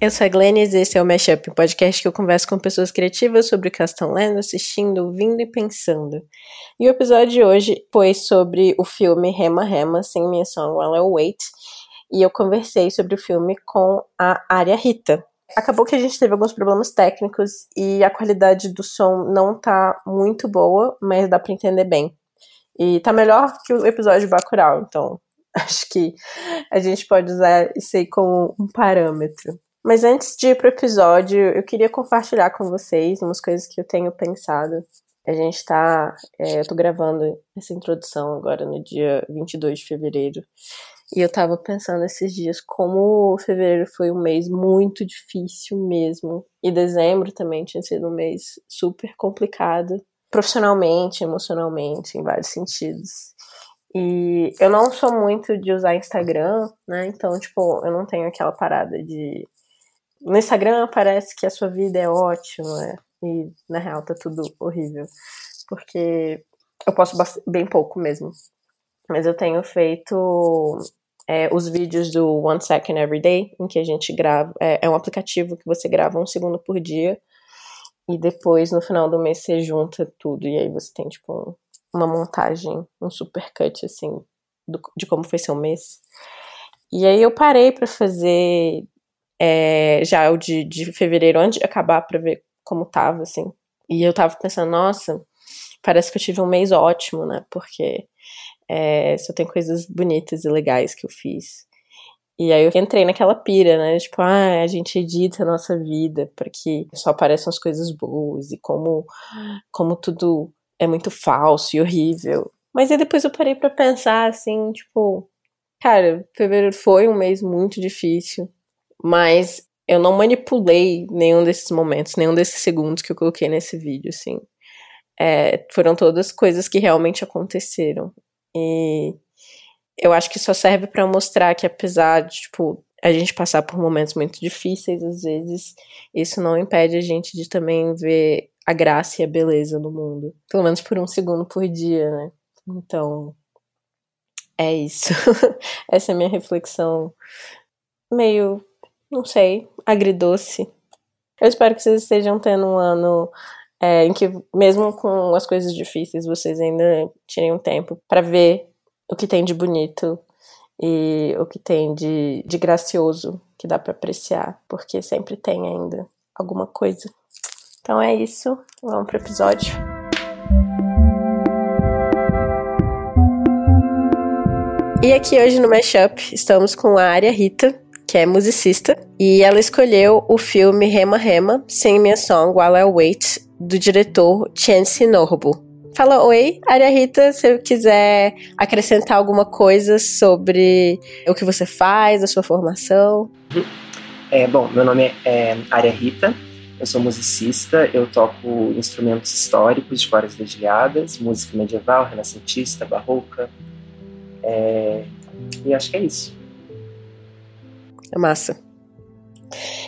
Eu sou a Glenn e esse é o Mashup, um podcast que eu converso com pessoas criativas sobre o que elas estão lendo, assistindo, ouvindo e pensando. E o episódio de hoje foi sobre o filme Rema Rema, Sem Minha Song While I Wait, e eu conversei sobre o filme com a Área Rita. Acabou que a gente teve alguns problemas técnicos e a qualidade do som não tá muito boa, mas dá para entender bem. E tá melhor que o episódio de Bacurau, então acho que a gente pode usar isso aí como um parâmetro. Mas antes de ir pro episódio, eu queria compartilhar com vocês umas coisas que eu tenho pensado. A gente tá. É, eu tô gravando essa introdução agora no dia 22 de fevereiro. E eu tava pensando esses dias como fevereiro foi um mês muito difícil mesmo. E dezembro também tinha sido um mês super complicado. Profissionalmente, emocionalmente, em vários sentidos. E eu não sou muito de usar Instagram, né? Então, tipo, eu não tenho aquela parada de no Instagram parece que a sua vida é ótima e na real tá tudo horrível. Porque eu posto bem pouco mesmo. Mas eu tenho feito é, os vídeos do One Second Every Day, em que a gente grava. É, é um aplicativo que você grava um segundo por dia. E depois, no final do mês, você junta tudo. E aí você tem, tipo, um, uma montagem, um super cut, assim, do, de como foi seu mês. E aí eu parei para fazer é, já o de, de fevereiro, antes de acabar, pra ver como tava, assim. E eu tava pensando, nossa, parece que eu tive um mês ótimo, né? Porque é, só tem coisas bonitas e legais que eu fiz. E aí eu entrei naquela pira, né? Tipo, ah, a gente edita a nossa vida para que só apareçam as coisas boas e como, como tudo é muito falso e horrível. Mas aí depois eu parei para pensar assim, tipo, cara, fevereiro foi um mês muito difícil. Mas eu não manipulei nenhum desses momentos, nenhum desses segundos que eu coloquei nesse vídeo, assim. É, foram todas coisas que realmente aconteceram. E eu acho que só serve para mostrar que apesar de, tipo, a gente passar por momentos muito difíceis, às vezes, isso não impede a gente de também ver a graça e a beleza no mundo. Pelo menos por um segundo por dia, né? Então, é isso. Essa é a minha reflexão meio não sei, agridoce. Eu espero que vocês estejam tendo um ano é, em que, mesmo com as coisas difíceis, vocês ainda tirem um tempo para ver o que tem de bonito e o que tem de, de gracioso que dá para apreciar, porque sempre tem ainda alguma coisa. Então é isso, vamos pro episódio. E aqui hoje no Mashup estamos com a Área Rita, que é musicista, e ela escolheu o filme Rema Rema, Sing Me a Song While I Wait, do diretor Chance Norbo. Fala oi, Aria Rita, se eu quiser acrescentar alguma coisa sobre o que você faz, a sua formação. É, bom, meu nome é Aria Rita, eu sou musicista, eu toco instrumentos históricos de cordas dedilhadas, música medieval, renascentista, barroca, é, e acho que é isso. É massa.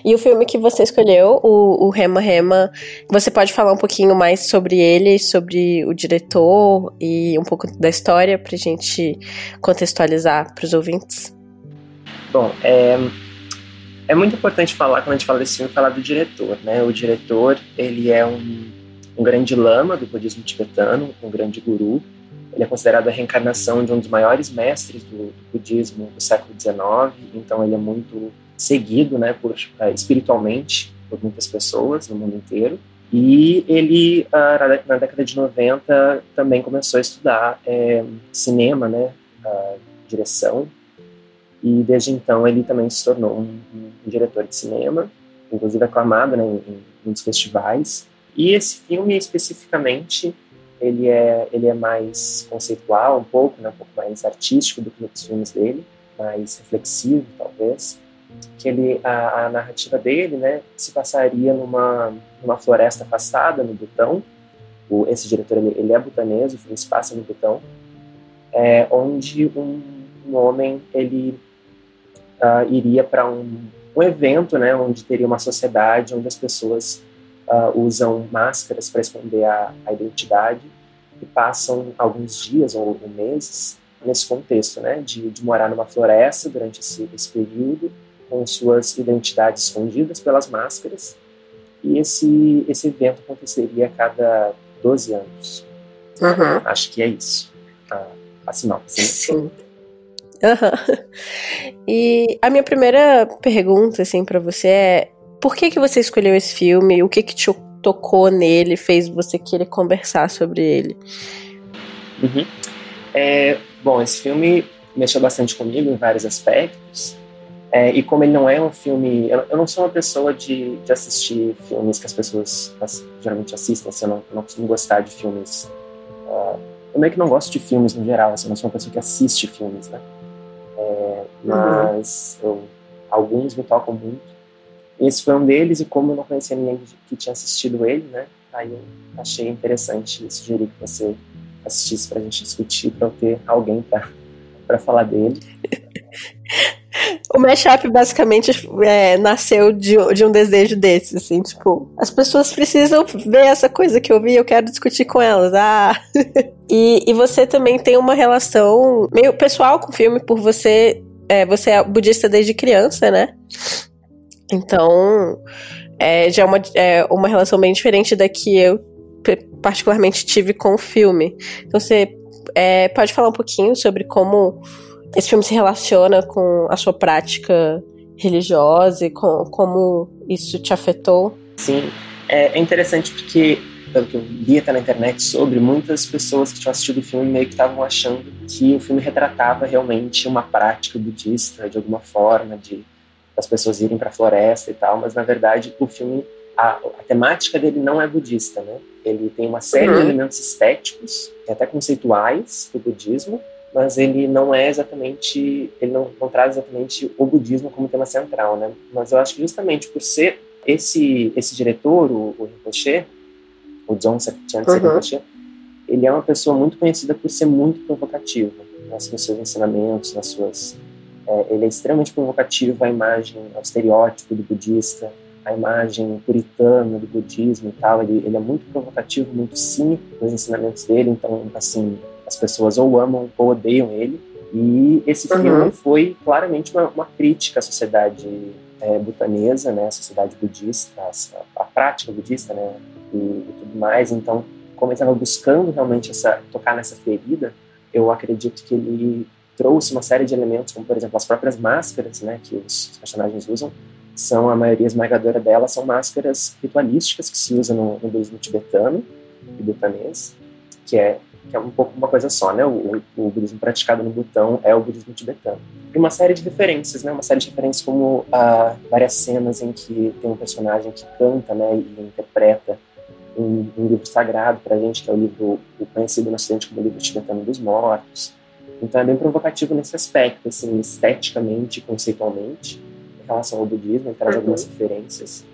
E o filme que você escolheu, o, o Rema Rema, você pode falar um pouquinho mais sobre ele, sobre o diretor e um pouco da história pra gente contextualizar para os ouvintes? Bom, é, é muito importante falar, quando a gente fala desse filme, falar do diretor, né? O diretor, ele é um, um grande lama do budismo tibetano, um grande guru, ele é considerado a reencarnação de um dos maiores mestres do, budismo do século XIX, então ele é muito seguido, né, por uh, espiritualmente por muitas pessoas no mundo inteiro. E ele, uh, na década de 90, também começou a estudar é, cinema, né, direção. E desde então ele também se tornou um, um diretor de cinema, inclusive aclamado né, em, em muitos festivais. E esse filme especificamente ele é, ele é mais conceitual um pouco, né, um pouco mais artístico do que outros filmes dele, mais reflexivo talvez, que ele a, a narrativa dele, né, se passaria numa numa floresta afastada no Butão. O, esse diretor ele, ele é butanês, o filme se passa no Butão, é, onde um, um homem ele uh, iria para um, um evento, né, onde teria uma sociedade onde as pessoas uh, usam máscaras para esconder a, a, identidade e passam alguns dias ou, meses nesse contexto, né, de, de, morar numa floresta durante esse, esse período, com suas identidades escondidas pelas máscaras. E esse, esse evento aconteceria a cada 12 anos. Uhum. Acho que é isso. A, a sinopse. Né? Sim. Uhum. E a minha primeira pergunta, assim, para você é: por que que você escolheu esse filme? O que que te tocou nele, fez você querer conversar sobre ele? Uhum. É, bom, esse filme mexeu bastante comigo em vários aspectos. É, e como ele não é um filme. Eu, eu não sou uma pessoa de, de, assistir filmes que as pessoas as, geralmente assistem. Assim, eu, não, eu, não, costumo gostar de filmes. Uh, eu meio que não gosto de filmes no geral. Assim, eu não sou uma pessoa que assiste filmes, né? É, mas uhum. eu, alguns me tocam muito. Esse foi um deles, e como eu não conhecia ninguém que tinha assistido ele, né? Aí eu achei interessante sugerir que você assistisse para a gente discutir, para eu ter alguém para falar dele. O mashup basicamente é, nasceu de, de, um desejo desses, assim, tipo, as pessoas precisam ver essa coisa que eu vi, eu quero discutir com elas. Ah! e, e você também tem uma relação meio pessoal com o filme, por você. É, você é budista desde criança, né? Então, é, já é uma, é uma relação bem diferente da que eu particularmente tive com o filme. Então, você é, pode falar um pouquinho sobre como esse filme se relaciona com a sua prática religiosa e com, como isso te afetou? Sim, é, é interessante porque, pelo que eu li até na internet sobre, muitas pessoas que tinham assistido o filme meio que estavam achando que o filme retratava realmente uma prática budista de alguma forma, de as pessoas irem para a floresta e tal, mas na verdade o filme a, a, temática dele não é budista, né? Ele tem uma série uhum. de elementos estéticos, até conceituais do budismo, mas ele não é exatamente, ele não, não traz exatamente o budismo como tema central, né? Mas eu acho que justamente por ser esse esse diretor, o, o Rinpoche, o John Saktian uhum. Rinpoche, ele é uma pessoa muito conhecida por ser muito provocativo nos seus ensinamentos, nas suas é, ele é extremamente provocativo à imagem, ao estereótipo do budista, a imagem puritana do budismo e tal. Ele, ele é muito provocativo, muito cínico nos ensinamentos dele. Então, assim, as pessoas ou amam ou odeiam ele. E esse uhum. filme foi claramente uma, uma crítica à sociedade é, butanesa, né, a sociedade budista, a, a prática budista, né, e, e, tudo mais. Então, como ele estava buscando realmente essa, tocar nessa ferida, eu acredito que ele trouxe uma série de elementos, como por exemplo as próprias máscaras, né, que os personagens usam, são a maioria esmagadora delas são máscaras ritualísticas que se usam no, no budismo tibetano e butanês, que é que é um pouco uma coisa só, né? O, o, budismo praticado no Butão é o budismo tibetano. E uma série de referências, né? Uma série de referências como ah, várias cenas em que tem um personagem que canta, né? E interpreta um, um livro sagrado para a gente, que é o livro o conhecido no Ocidente como o livro tibetano dos mortos. Então é bem provocativo nesse aspecto, assim, esteticamente, conceitualmente, em relação ao budismo, ele traz uhum. algumas referências.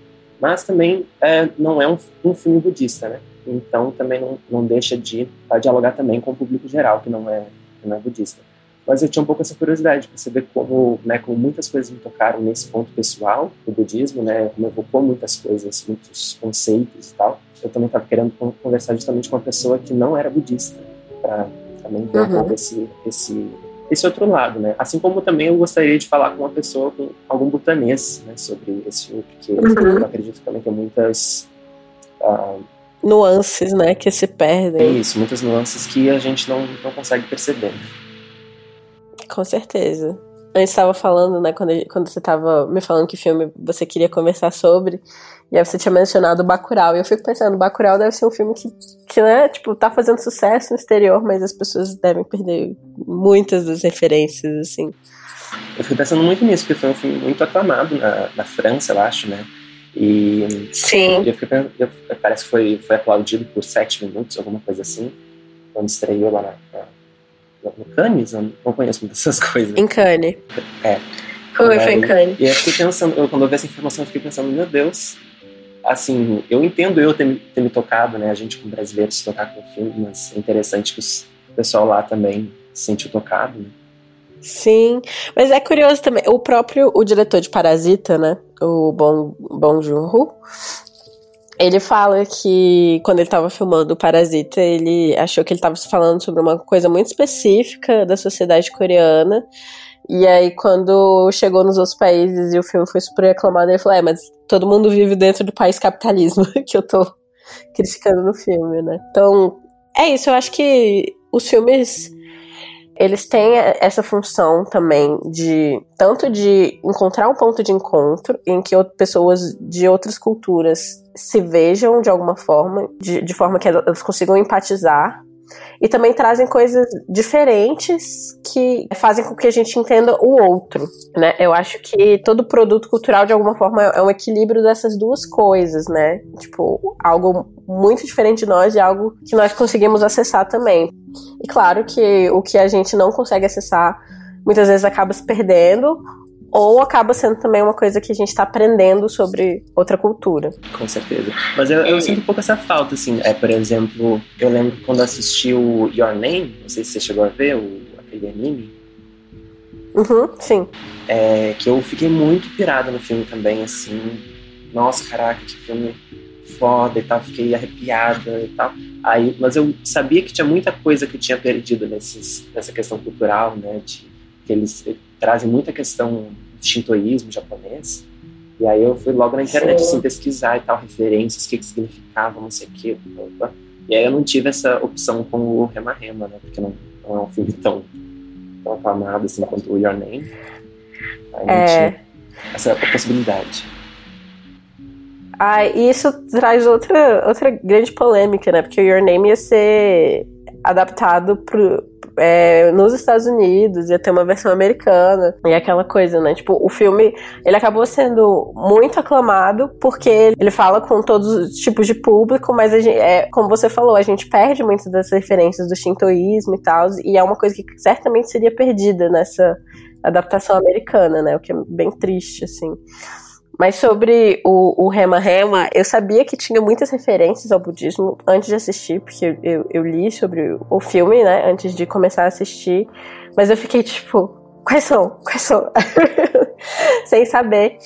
Mas também é, não é um, um filme budista, né? então também não, não deixa de dialogar também com o público geral, que não é, que não é budista. Mas eu tinha um pouco essa curiosidade para saber como, né, como muitas coisas me tocaram nesse ponto pessoal do budismo, né, como evocou muitas coisas, muitos conceitos e tal. Eu também estava querendo conversar justamente com uma pessoa que não era budista, para também ver uhum. um pouco esse, esse, esse outro lado, né? Assim como também eu gostaria de falar com uma pessoa, com algum butanês, né, sobre esse filme, porque uhum. eu acredito também que muitas uh, nuances, né, que se perdem. É isso, muitas nuances que a gente não, não consegue perceber. Com certeza. Antes estava falando, né, quando, quando você estava me falando que filme você queria conversar sobre, e aí você tinha mencionado Bacurau, e eu fico pensando, Bacurau deve ser um filme que, que né, tipo, tá fazendo sucesso no exterior, mas as pessoas devem perder muitas das referências, assim. Eu fico pensando muito nisso, porque foi um filme muito aclamado na, na França, eu acho, né? E Sim. Eu fiquei, eu, parece que foi, foi aplaudido por sete minutos, alguma coisa assim, quando estreou lá na, na, no Cannes. Eu não conheço muitas dessas coisas. Em Cannes. É. Foi, foi em Cannes. E eu fiquei pensando, eu, quando eu vi essa informação, eu fiquei pensando, meu Deus, assim, eu entendo eu ter, ter me tocado, né, a gente como brasileiro se tocar com o filme, mas é interessante que o pessoal lá também se sentiu tocado, né? Sim, mas é curioso também, o próprio, o diretor de Parasita, né, o Bong, Bong Joon-ho, ele fala que quando ele estava filmando o Parasita, ele achou que ele estava falando sobre uma coisa muito específica da sociedade coreana E aí, quando chegou nos outros países e o filme foi super aclamado, ele falou: É, mas todo mundo vive dentro do país capitalismo, que eu tô criticando no filme, né? Então, é isso. Eu acho que os filmes eles têm essa função também de tanto de encontrar um ponto de encontro em que pessoas de outras culturas se vejam de alguma forma, de, de forma que elas consigam empatizar e também trazem coisas diferentes que fazem com que a gente entenda o outro, né? Eu acho que todo produto cultural de alguma forma é um equilíbrio dessas duas coisas, né? Tipo, algo muito diferente de nós e algo que nós conseguimos acessar também. E claro que o que a gente não consegue acessar muitas vezes acaba se perdendo ou acaba sendo também uma coisa que a gente está aprendendo sobre outra cultura. Com certeza. Mas eu, eu, sinto um pouco essa falta, assim. É, por exemplo, eu lembro quando assisti o Your Name, não sei se você chegou a ver, o, aquele anime. Uhum, sim. É, que eu fiquei muito pirada no filme também, assim. Nossa, caraca, que filme foda e tal. Fiquei arrepiada e tal. Aí, mas eu sabia que tinha muita coisa que eu tinha perdido nesses, nessa questão cultural, né? De, que eles trazem muita questão do shintoísmo japonês. E aí eu fui logo na internet assim, pesquisar e tal, referências, o que, que significava, não sei o que. E aí eu não tive essa opção com o Rema Rema, né? Porque não, não é um filme tão, tão aclamado assim quanto o Your Name. Aí não é... tinha essa possibilidade. Ah, e isso traz outra, outra grande polêmica, né? Porque o Your Name ia ser adaptado pro, é, nos Estados Unidos, ia ter uma versão americana, e aquela coisa, né? Tipo, o filme, ele acabou sendo muito aclamado porque ele fala com todos os tipos de público, mas gente, é, como você falou, a gente perde muitas das referências do shintoísmo e tal, e é uma coisa que certamente seria perdida nessa adaptação americana, né? O que é bem triste, assim. Mas sobre o, o Rema Rema, eu sabia que tinha muitas referências ao budismo antes de assistir, porque eu, eu li sobre o filme, né, antes de começar a assistir. Mas eu fiquei tipo, quais são? Quais são? Sem saber.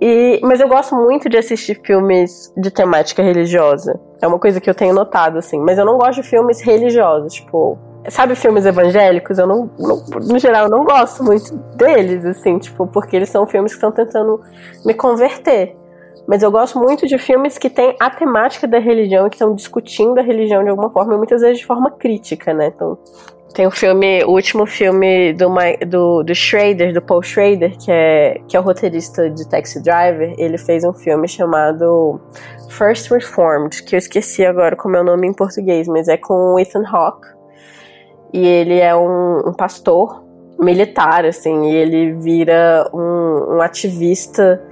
E, mas eu gosto muito de assistir filmes de temática religiosa. É uma coisa que eu tenho notado, assim. Mas eu não gosto de filmes religiosos, tipo, Sabe filmes evangélicos? Eu não, não, no geral, eu não gosto muito deles, assim, tipo, porque eles são filmes que estão tentando me converter. Mas eu gosto muito de filmes que têm a temática da religião e que estão discutindo a religião de alguma forma, e muitas vezes de forma crítica, né? Então, tem o filme, o último filme do, do, do Schrader, do Paul Schrader, que é, que é o roteirista de Taxi Driver. Ele fez um filme chamado First Reformed, que eu esqueci agora como é o nome em português, mas é com Ethan Hawke e ele é um, um pastor militar, assim, e ele vira um, um, ativista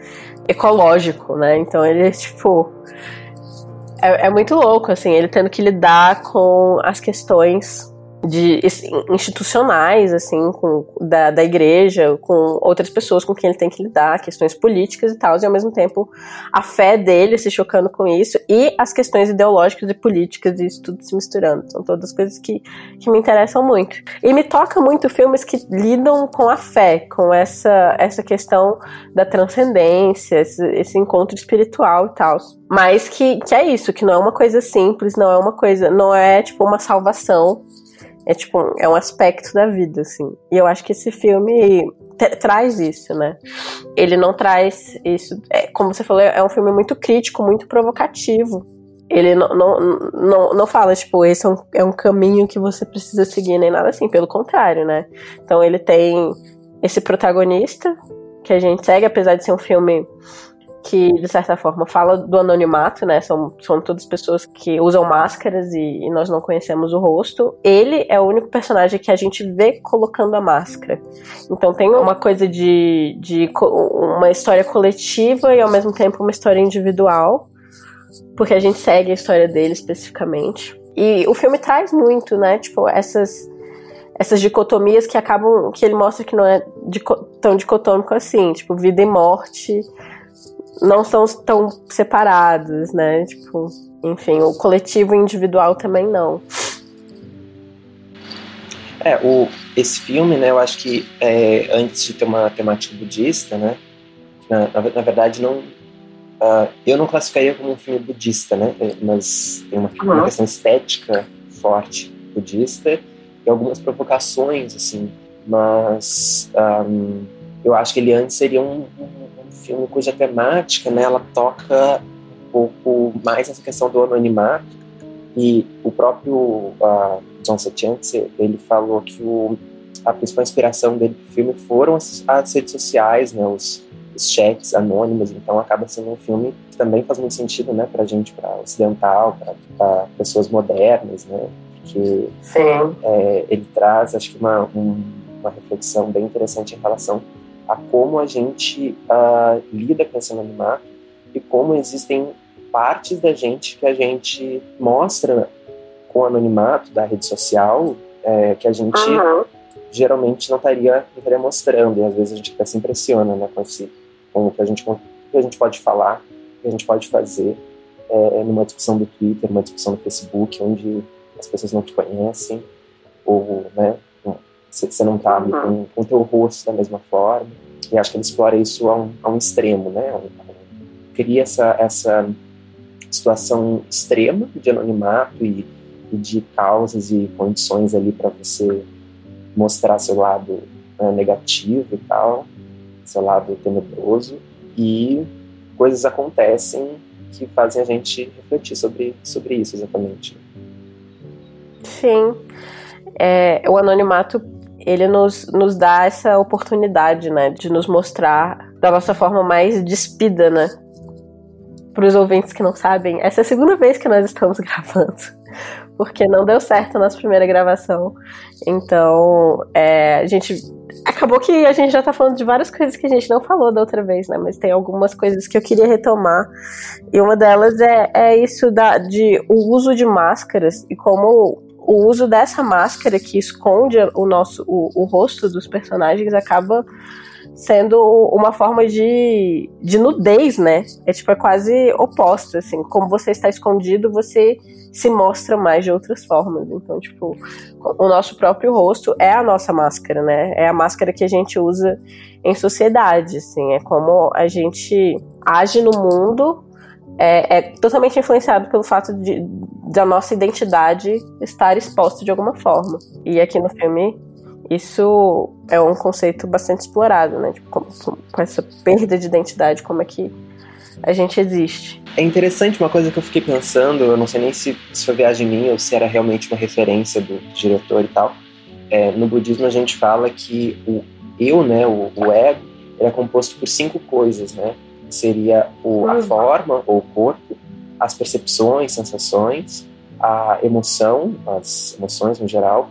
ecológico, né? Então ele, tipo. É, é muito louco, assim, ele tendo que lidar com as questões de institucionais, assim, com, da, da igreja, com outras pessoas com quem ele tem que lidar, questões políticas e tal, e ao mesmo tempo a fé dele se chocando com isso e as questões ideológicas e políticas e isso tudo se misturando. São todas coisas que, que me interessam muito. E me toca muito filmes que lidam com a fé, com essa, essa questão da transcendência, esse, esse encontro espiritual e tal. Mas que, que é isso, que não é uma coisa simples, não é uma coisa, não é tipo uma salvação é tipo, é um aspecto da vida, assim. E eu acho que esse filme traz isso, né? Ele não traz isso. É, como você falou, é um filme muito crítico, muito provocativo. Ele não, não, não, não fala, tipo, esse é um, é um caminho que você precisa seguir, nem nada assim, pelo contrário, né? Então ele tem esse protagonista que a gente segue, apesar de ser um filme que, de certa forma, fala do anonimato, né? São, são todas pessoas que usam máscaras e, e, nós não conhecemos o rosto. Ele é o único personagem que a gente vê colocando a máscara. Então tem uma coisa de, de uma história coletiva e, ao mesmo tempo, uma história individual, porque a gente segue a história dele especificamente. E o filme traz muito, né? Tipo, essas essas dicotomias que acabam que ele mostra que não é tão dicotômico assim, tipo vida e morte, não são tão separados, né? Tipo, enfim, o coletivo e o individual também não. É, o, esse filme, né, eu acho que é, antes de ter uma temática budista, né, na, na, na verdade não, uh, eu não classificaria como um filme budista, né, mas tem uma, uma questão estética forte budista e algumas provocações, assim, mas um, eu acho que ele antes seria um, um, filme cuja temática, né, ela toca um pouco mais essa questão do anonimato. E o próprio uh, John Setiance, ele falou que o, a principal inspiração dele para o filme foram as, as, redes sociais, né, os, os chats anônimos, então acaba sendo um filme que também faz muito sentido, né, para gente, para ocidental, para pessoas modernas, né, porque é, ele traz, acho que uma, um, uma reflexão bem interessante em relação a como a gente uh, lida com esse anonimato e como existem partes da gente que a gente mostra com o anonimato da rede social é, que a gente uhum. geralmente não estaria, não estaria mostrando e às vezes a gente até se impressiona né, com, esse, com o que a gente, com que a gente pode falar, o que a gente pode fazer é, numa discussão do Twitter, numa discussão no Facebook, onde as pessoas não te conhecem, ou né, você não está uhum. com o teu rosto da mesma forma. E acho que ele explora isso a um, a um extremo, né? Cria essa, essa situação extrema de anonimato e, e de causas e condições ali para você mostrar seu lado né, negativo e tal, seu lado tenebroso, e coisas acontecem que fazem a gente refletir sobre, sobre isso exatamente. Sim. É, o anonimato ele nos, nos dá essa oportunidade, né, de nos mostrar da nossa forma mais despida, né? Para os ouvintes que não sabem, essa é a segunda vez que nós estamos gravando, porque não deu certo a nossa primeira gravação. Então, é, a gente acabou que a gente já tá falando de várias coisas que a gente não falou da outra vez, né? Mas tem algumas coisas que eu queria retomar. E uma delas é, é isso da, de o uso de máscaras e como o uso dessa máscara que esconde o nosso o, o rosto dos personagens acaba sendo uma forma de, de nudez, né? É tipo, é quase oposto, assim. Como você está escondido, você se mostra mais de outras formas. Então, tipo, o nosso próprio rosto é a nossa máscara, né? É a máscara que a gente usa em sociedade, assim. É como a gente age no mundo é, é, totalmente influenciado pelo fato de, da nossa identidade estar exposta de alguma forma. E aqui no filme, isso é um conceito bastante explorado, né? Tipo, com, com essa perda de identidade, como é que a gente existe. É interessante uma coisa que eu fiquei pensando, eu não sei nem se, se foi viagem minha ou se era realmente uma referência do diretor e tal. É, no budismo a gente fala que o eu, né, o, o ego, ele é composto por cinco coisas, né? seria o, a uhum. forma ou o corpo, as percepções, sensações, a emoção, as emoções no geral,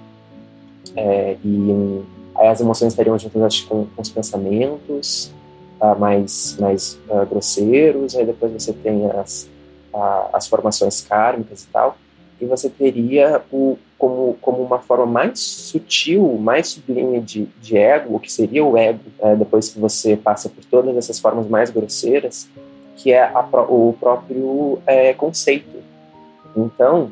é, e aí as emoções estariam juntas acho, com, com os pensamentos uh, mais, mais uh, grosseiros, aí depois você tem as, uh, as formações kármicas e tal, e você teria o, como, como uma forma mais sutil, mais sublime de, de ego, o que seria o ego, é, depois que você passa por todas essas formas mais grosseiras, que é a, o próprio é, conceito. Então,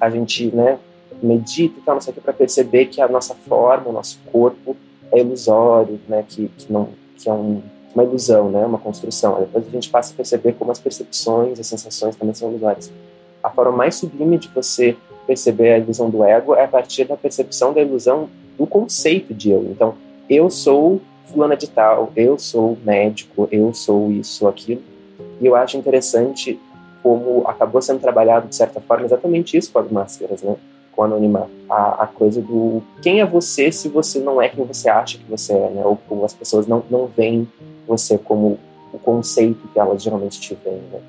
a gente né, medita e tal, não sei o que, para perceber que a nossa forma, o nosso corpo é ilusório, né, que, que, não, que é um, uma ilusão, né, uma construção. Depois a gente passa a perceber como as percepções, as sensações também são ilusórias a forma mais sublime de você perceber a ilusão do ego é a partir da percepção da ilusão do conceito de eu. Então, eu sou fulana de tal, eu sou médico, eu sou isso, aquilo. E eu acho interessante como acabou sendo trabalhado, de certa forma, exatamente isso com as máscaras, né? Com o anonimato. A, a coisa do quem é você se você não é quem você acha que você é, né? Ou, ou as pessoas não, não veem você como o conceito que elas geralmente te veem, né?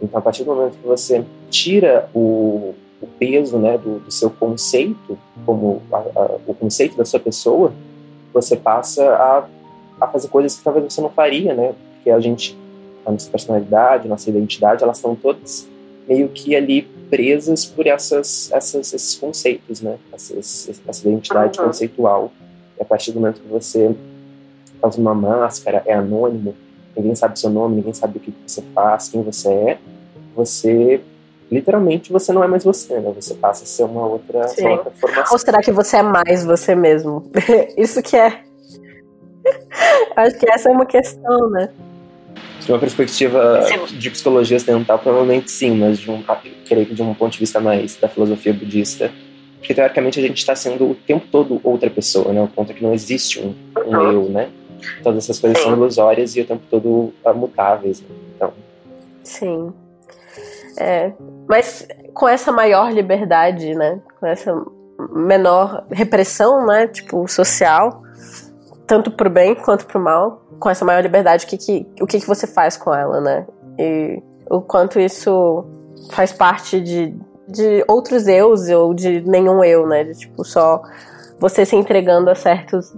Então, a partir do momento que você tira o, o peso né, do, do, seu conceito, como a, a, o conceito da sua pessoa, você passa a, a fazer coisas que talvez você não faria, né? Porque a gente, a nossa personalidade, a nossa identidade, elas estão todas meio que ali presas por essas, essas, esses conceitos, né? Essas, essa identidade uhum. conceitual. E a partir do momento que você faz uma máscara, é anônimo, ninguém sabe seu nome, ninguém sabe o que você faz, quem você é, você literalmente você não é mais você, né? Você passa a ser uma outra, uma outra formação. Ou será que você é mais você mesmo? Isso que é. Acho que essa é uma questão, né? De uma perspectiva de psicologia ocidental, provavelmente sim, mas de um, creio que de um ponto de vista mais da filosofia budista, porque teoricamente a gente está sendo o tempo todo outra pessoa, né? O ponto é que não existe um, um uhum. eu, né? Todas essas coisas Sim. são ilusórias e o tempo todo mutáveis. Né? Então. Sim. É, mas com essa maior liberdade, né? Com essa menor repressão, né? Tipo, social, tanto pro bem quanto pro mal, com essa maior liberdade, o que, que, o que, que você faz com ela, né? E o quanto isso faz parte de, de outros eus ou de nenhum eu, né? De tipo, só você se entregando a certos,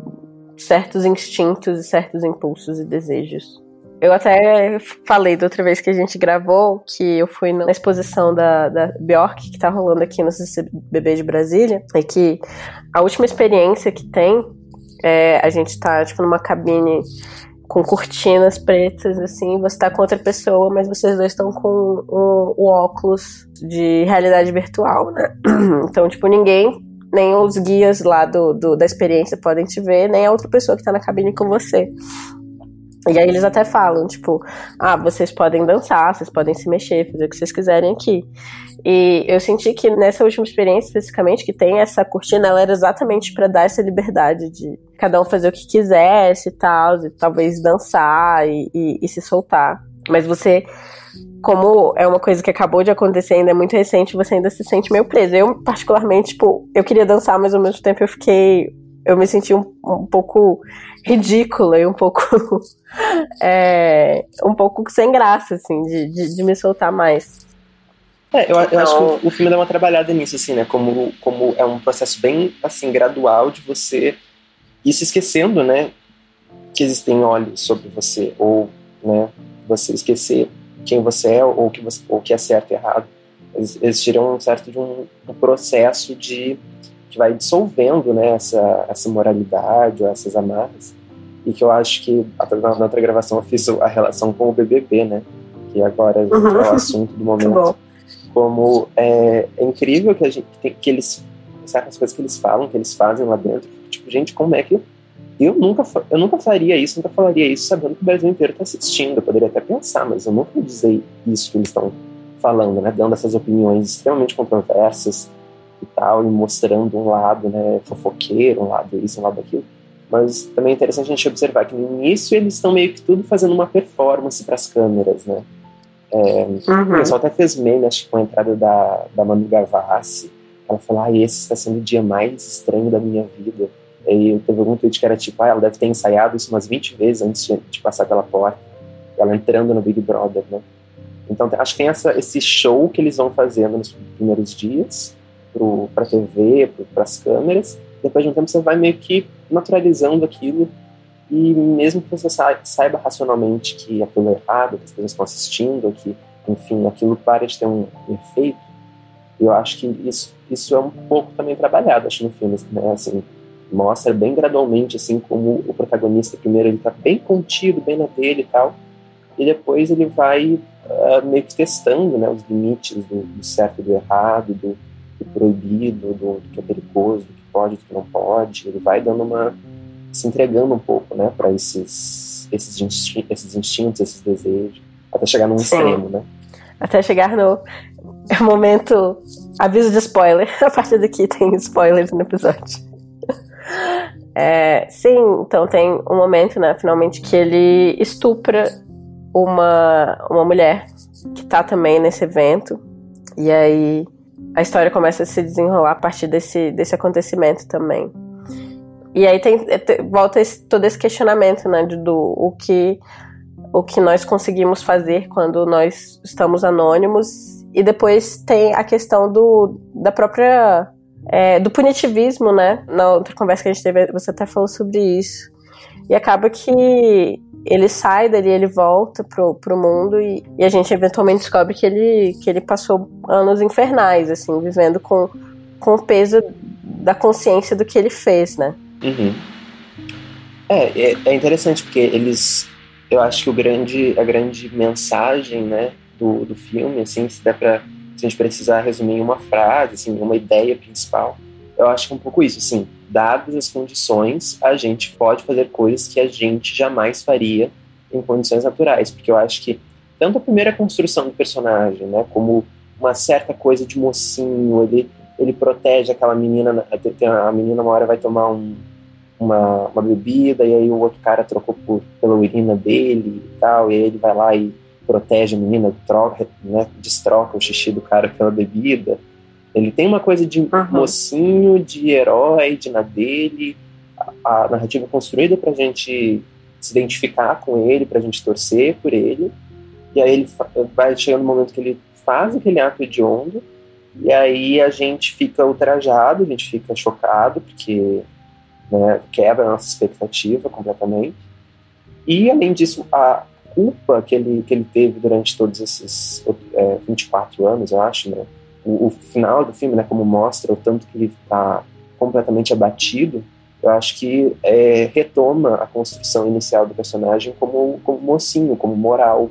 certos instintos e certos impulsos e desejos. Eu até falei da outra vez que a gente gravou que eu fui na exposição da, da Bjork, que tá rolando aqui no CCBB de Brasília, e que a última experiência que tem é a gente tá, tipo, numa cabine com cortinas pretas, assim, você tá com outra pessoa, mas vocês dois estão com o, o óculos de realidade virtual, né? Então, tipo, ninguém, nem os guias lá do, do, da experiência podem te ver, nem a outra pessoa que tá na cabine com você. E aí eles até falam, tipo, ah, vocês podem dançar, vocês podem se mexer, fazer o que vocês quiserem aqui. E eu senti que nessa última experiência, especificamente, que tem essa cortina, ela era exatamente para dar essa liberdade de cada um fazer o que quisesse e tal, e talvez dançar e, e, e se soltar. Mas você como é uma coisa que acabou de acontecer, ainda é muito recente, você ainda se sente meio preso. Eu, particularmente, tipo, eu queria dançar, mas ao mesmo tempo eu fiquei. Eu me senti um, um pouco ridícula e um pouco. é, um pouco sem graça, assim, de, de, de me soltar mais. É, eu, eu acho que o, o, filme dá uma trabalhada nisso, assim, né? Como, como é um processo bem, assim, gradual de você ir se esquecendo, né? Que existem olhos sobre você, ou, né? Você esquecer quem você é, ou que, você, ou que é certo e errado. Existiram um certo de um, um processo de que vai dissolvendo né, essa, essa moralidade ou essas amarras e que eu acho que na, na outra gravação eu fiz a relação com o BBB, né? Que agora uhum. é o assunto do momento. Como é, é, incrível que a gente que, que eles certas coisas que eles falam, que eles fazem lá dentro. Tipo, gente, como é que eu nunca eu nunca faria isso, nunca falaria isso sabendo que o Brasil inteiro está assistindo. Eu poderia até pensar, mas eu nunca ia dizer isso que eles estão falando, né? Dando essas opiniões extremamente controversas e tal, e mostrando um lado, né, fofoqueiro, um lado isso, um lado aquilo. Mas também é interessante a gente observar que no início eles estão meio que tudo fazendo uma performance para as câmeras, né? É, uhum. O pessoal até fez meme, acho que com a entrada da, da Manu Gavassi. Ela falou, ah, esse está sendo o dia mais estranho da minha vida. E teve algum tweet que era tipo, ah, ela deve ter ensaiado isso umas 20 vezes antes de, de passar pela porta. Ela entrando no Big Brother, né? Então acho que tem essa, esse show que eles vão fazendo nos primeiros dias para a TV, para as câmeras. Depois de um tempo você vai meio que naturalizando aquilo. E mesmo que você saiba racionalmente que aquilo é errado, que as pessoas estão assistindo, que, enfim, aquilo para de ter um efeito, eu acho que isso, isso é um pouco também trabalhado, acho, no filme, né, assim, mostra bem gradualmente, assim, como o protagonista, primeiro, ele tá bem contido, bem na dele e tal, e depois ele vai uh, meio que testando, né, os limites do, do certo e do errado, do, do proibido, do, do que é perigoso, pode, o que não pode. Ele vai dando uma se entregando um pouco, né, para esses esses instintos, esses instintos, esses desejos, até chegar num Sim. extremo, né? Até chegar no momento aviso de spoiler. A partir daqui tem spoilers no episódio. É, sim, então tem um momento, né, finalmente, que ele estupra uma, uma mulher que tá também nesse evento. E aí a história começa a se desenrolar a partir desse, desse acontecimento também. E aí tem, volta esse, todo esse questionamento, né, do, do o que o que nós conseguimos fazer quando nós estamos anônimos e depois tem a questão do da própria é, do punitivismo, né? Na outra conversa que a gente teve, você até falou sobre isso. E acaba que ele sai dali, ele volta pro, pro mundo e, e, a gente eventualmente descobre que ele, que ele passou anos infernais, assim, vivendo com, com o peso da consciência do que ele fez, né? Uhum. É, é, é, interessante porque eles, eu acho que o grande, a grande mensagem, né, do, do filme, assim, se der pra, se a gente precisar resumir em uma frase, assim, uma ideia principal, eu acho que é um pouco isso, assim, dadas as condições, a gente pode fazer coisas que a gente jamais faria em condições naturais, porque eu acho que tanto a primeira construção do personagem, né, como uma certa coisa de mocinho, ele ele protege aquela menina, a menina uma hora vai tomar um, uma, uma bebida e aí o outro cara trocou por, pela urina dele e tal, e aí ele vai lá e protege a menina, troca, né, destroca o xixi do cara pela bebida. Ele tem uma coisa de uhum. mocinho, de herói, de na dele, a, a narrativa construída pra gente se identificar com ele, pra gente torcer por ele. E aí ele vai chegando no momento que ele faz aquele ato hediondo, e aí a gente fica ultrajado, a gente fica chocado, porque né, quebra a nossa expectativa completamente. E, além disso, a culpa que ele, que ele teve durante todos esses é, 24 anos, eu acho, né, o, o, final do filme, né, como mostra o tanto que ele está completamente abatido, eu acho que é, retoma a construção inicial do personagem como, como mocinho, como moral,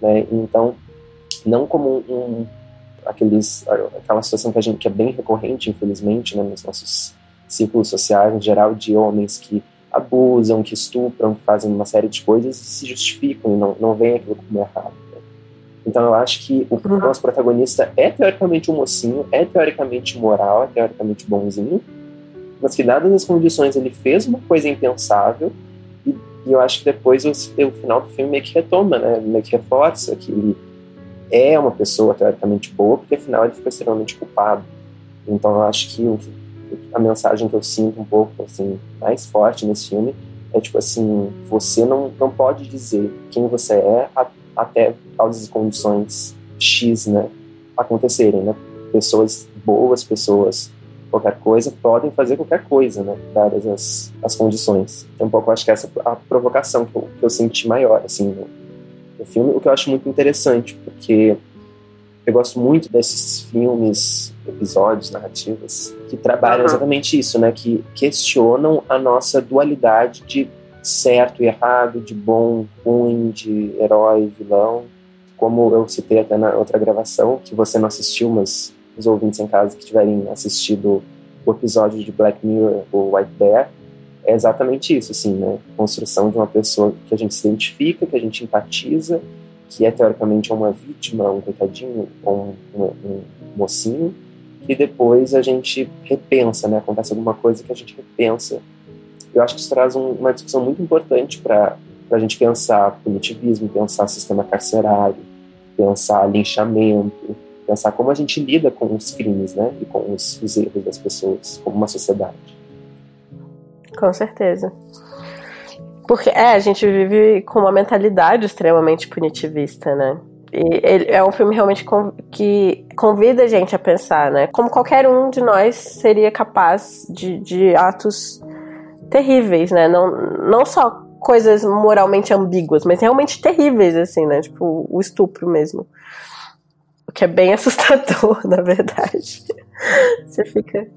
né, então, não como um, aqueles, aquela situação que a gente que é bem recorrente, infelizmente, né, nos nossos círculos sociais, em geral, de homens que abusam, que estupram, que fazem uma série de coisas e se justificam e não, não veem aquilo como errado. Então eu acho que o uhum. nosso protagonista é teoricamente um mocinho, é teoricamente moral, é teoricamente bonzinho, mas que dadas as condições ele fez uma coisa impensável e, e eu acho que depois o, o, final do filme meio que retoma, né? meio que reforça que ele é uma pessoa teoricamente boa, porque afinal ele ficou extremamente culpado. Então eu acho que o, a mensagem que eu sinto um pouco assim mais forte nesse filme é tipo assim, você não, não pode dizer quem você é até as condições X, né, acontecerem, né? Pessoas boas, pessoas qualquer coisa, podem fazer qualquer coisa, né, dadas as, as condições. Então, um pouco, acho que essa é a provocação que eu, que eu senti maior, assim, no, no filme, o que eu acho muito interessante, porque eu gosto muito desses filmes, episódios, narrativas que trabalham exatamente isso, né? Que questionam a nossa dualidade de certo e errado, de bom, ruim, de herói, vilão. Como eu citei até na outra gravação, que você não assistiu, mas os ouvintes em casa que tiverem assistido o episódio de Black Mirror, o White Bear, é exatamente isso, assim, né? Construção de uma pessoa que a gente se identifica, que a gente empatiza, que é teoricamente uma vítima, um coitadinho, um, um, um mocinho, que depois a gente repensa, né? Acontece alguma coisa que a gente repensa. Eu acho que isso traz um, uma discussão muito importante para a gente pensar punitivismo, pensar sistema carcerário, pensar linchamento, pensar como a gente lida com os crimes, né? E com os, os erros das pessoas, como uma sociedade. Com certeza. Porque é, a gente vive com uma mentalidade extremamente punitivista, né? E é um filme realmente que convida a gente a pensar, né? Como qualquer um de nós seria capaz de, de atos terríveis, né? Não, não só coisas moralmente ambíguas, mas realmente terríveis, assim, né? Tipo, o estupro mesmo. O que é bem assustador, na verdade. Você fica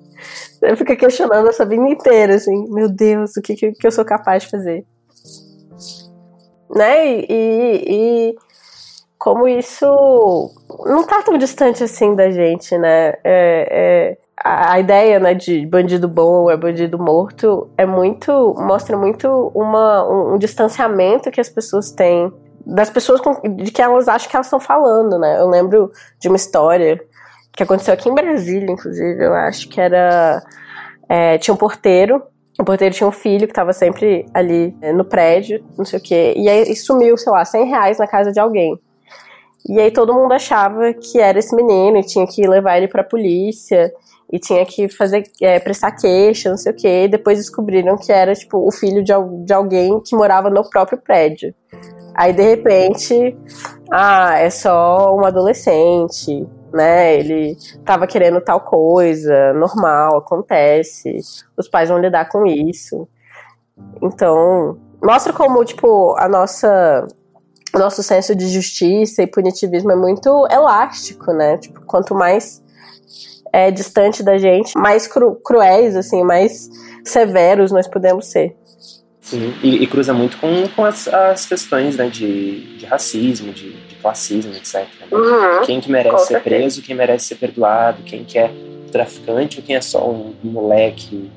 você fica questionando a sua vida inteira, assim, meu Deus, o que, que, eu sou capaz de fazer? Né? E, e, como isso não tá tão distante assim da gente, né? É, é, a, a, ideia né, de bandido bom é bandido morto é muito. mostra muito uma, um, um distanciamento que as pessoas têm das pessoas com, de que elas acham que elas estão falando, né? Eu lembro de uma história que aconteceu aqui em Brasília, inclusive, eu acho que era. É, tinha um porteiro. O porteiro tinha um filho que estava sempre ali é, no prédio, não sei o quê. E aí sumiu, sei lá, 100 reais na casa de alguém. E aí todo mundo achava que era esse menino e tinha que levar ele pra polícia e tinha que fazer é, prestar queixa, não sei o quê. E depois descobriram que era tipo o filho de, de alguém que morava no próprio prédio. Aí de repente, ah, é só um adolescente né? Ele tava querendo tal coisa, normal, acontece. Os pais vão lidar com isso. Então, mostra como, tipo, a nossa o nosso senso de justiça e punitivismo é muito elástico, né? Tipo, quanto mais é distante da gente, mais cru, cruéis, assim, mais severos nós podemos ser. Sim, e, e cruza muito com, com as, as questões né, de, de racismo, de, de classismo, etc. Né? Uhum, quem que merece ser preso, quem merece ser perdoado, quem que é traficante ou quem é só um, um moleque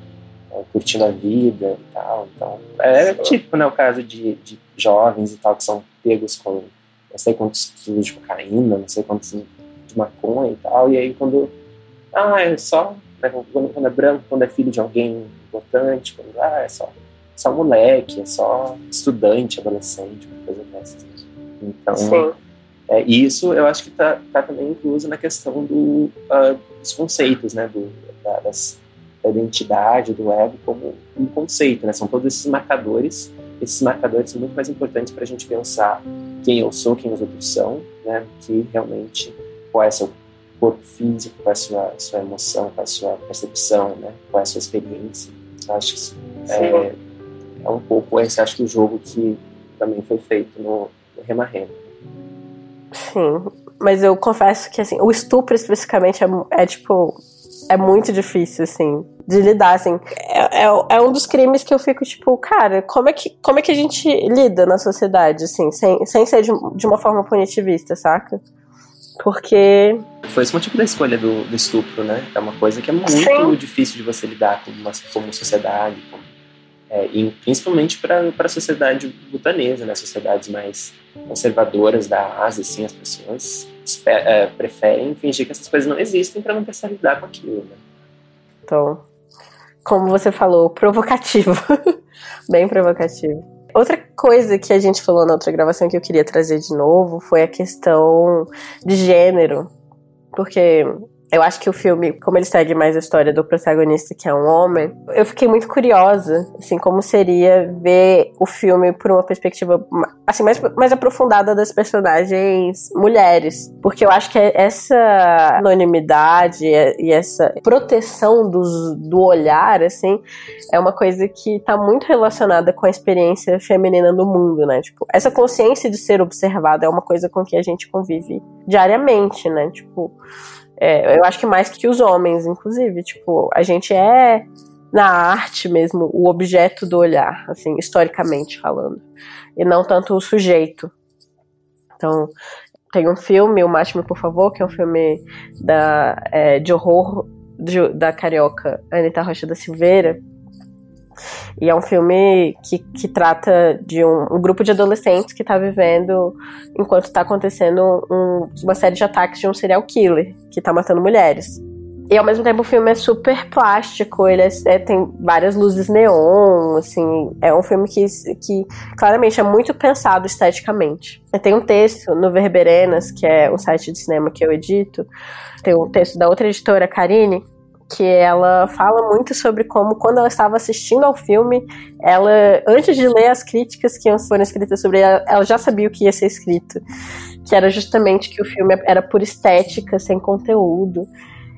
é, curtindo a vida e tal. Então, é típico, né, o caso de, de jovens e tal que são pegos com não sei quantos quilos de cocaína, não sei quantos de maconha e tal, e aí quando ah, é só né, quando, quando, é branco, quando é filho de alguém importante, quando ah, é só, só moleque, é só estudante, adolescente, uma coisa dessas. Então, é, isso eu acho que está tá também incluso na questão do, uh, dos conceitos, né, do, da, das, da identidade, do ego como um conceito, né, são todos esses marcadores, esses marcadores são muito mais importantes para a gente pensar quem eu sou, quem os outros são, né, que realmente qual é seu corpo físico, qual é a sua, sua emoção, qual é a sua percepção, né, qual é a sua experiência. Eu acho que é, é um pouco esse, acho que o jogo que também foi feito no, no Rema Rema. Sim, mas eu confesso que assim, o estupro especificamente é, é tipo. É muito difícil, assim, de lidar, assim. É, é, é, um dos crimes que eu fico, tipo, cara, como é que, como é que a gente lida na sociedade, assim, sem, sem ser de, de uma forma punitivista, saca? Porque. Foi esse motivo da escolha do, do estupro, né? É uma coisa que é muito Sim. difícil de você lidar com uma, como sociedade, como é, e principalmente para a sociedade butanesa, né? Sociedades mais conservadoras da Ásia, assim, as pessoas é, preferem fingir que essas coisas não existem para não precisar lidar com aquilo, né? Então, como você falou, provocativo. Bem provocativo. Outra coisa que a gente falou na outra gravação que eu queria trazer de novo foi a questão de gênero. Porque eu acho que o filme, como ele segue mais a história do protagonista, que é um homem, eu fiquei muito curiosa, assim, como seria ver o filme por uma perspectiva, assim, mais, mais aprofundada das personagens mulheres. Porque eu acho que essa anonimidade e essa proteção dos, do olhar, assim, é uma coisa que tá muito relacionada com a experiência feminina no mundo, né? Tipo, essa consciência de ser observada é uma coisa com que a gente convive diariamente, né? Tipo, é, eu acho que mais que os homens, inclusive. Tipo, a gente é, na arte mesmo, o objeto do olhar, assim, historicamente falando. E não tanto o sujeito. Então, tem um filme, O Mate-me, por favor, que é um filme da, é, de horror de, da carioca Anitta Rocha da Silveira, e é um filme que, que trata de um, um grupo de adolescentes que está vivendo enquanto está acontecendo um, uma série de ataques de um serial killer que está matando mulheres. E ao mesmo tempo o filme é super plástico, ele é, é, tem várias luzes neon, assim, é um filme que, que claramente é muito pensado esteticamente. Tem um texto no Verberenas, que é o site de cinema que eu edito, tem um texto da outra editora, Karine, que ela fala muito sobre como, quando ela estava assistindo ao filme, ela, antes de ler as críticas que foram escritas sobre ela, ela já sabia o que ia ser escrito. Que era justamente que o filme era por estética, sem conteúdo.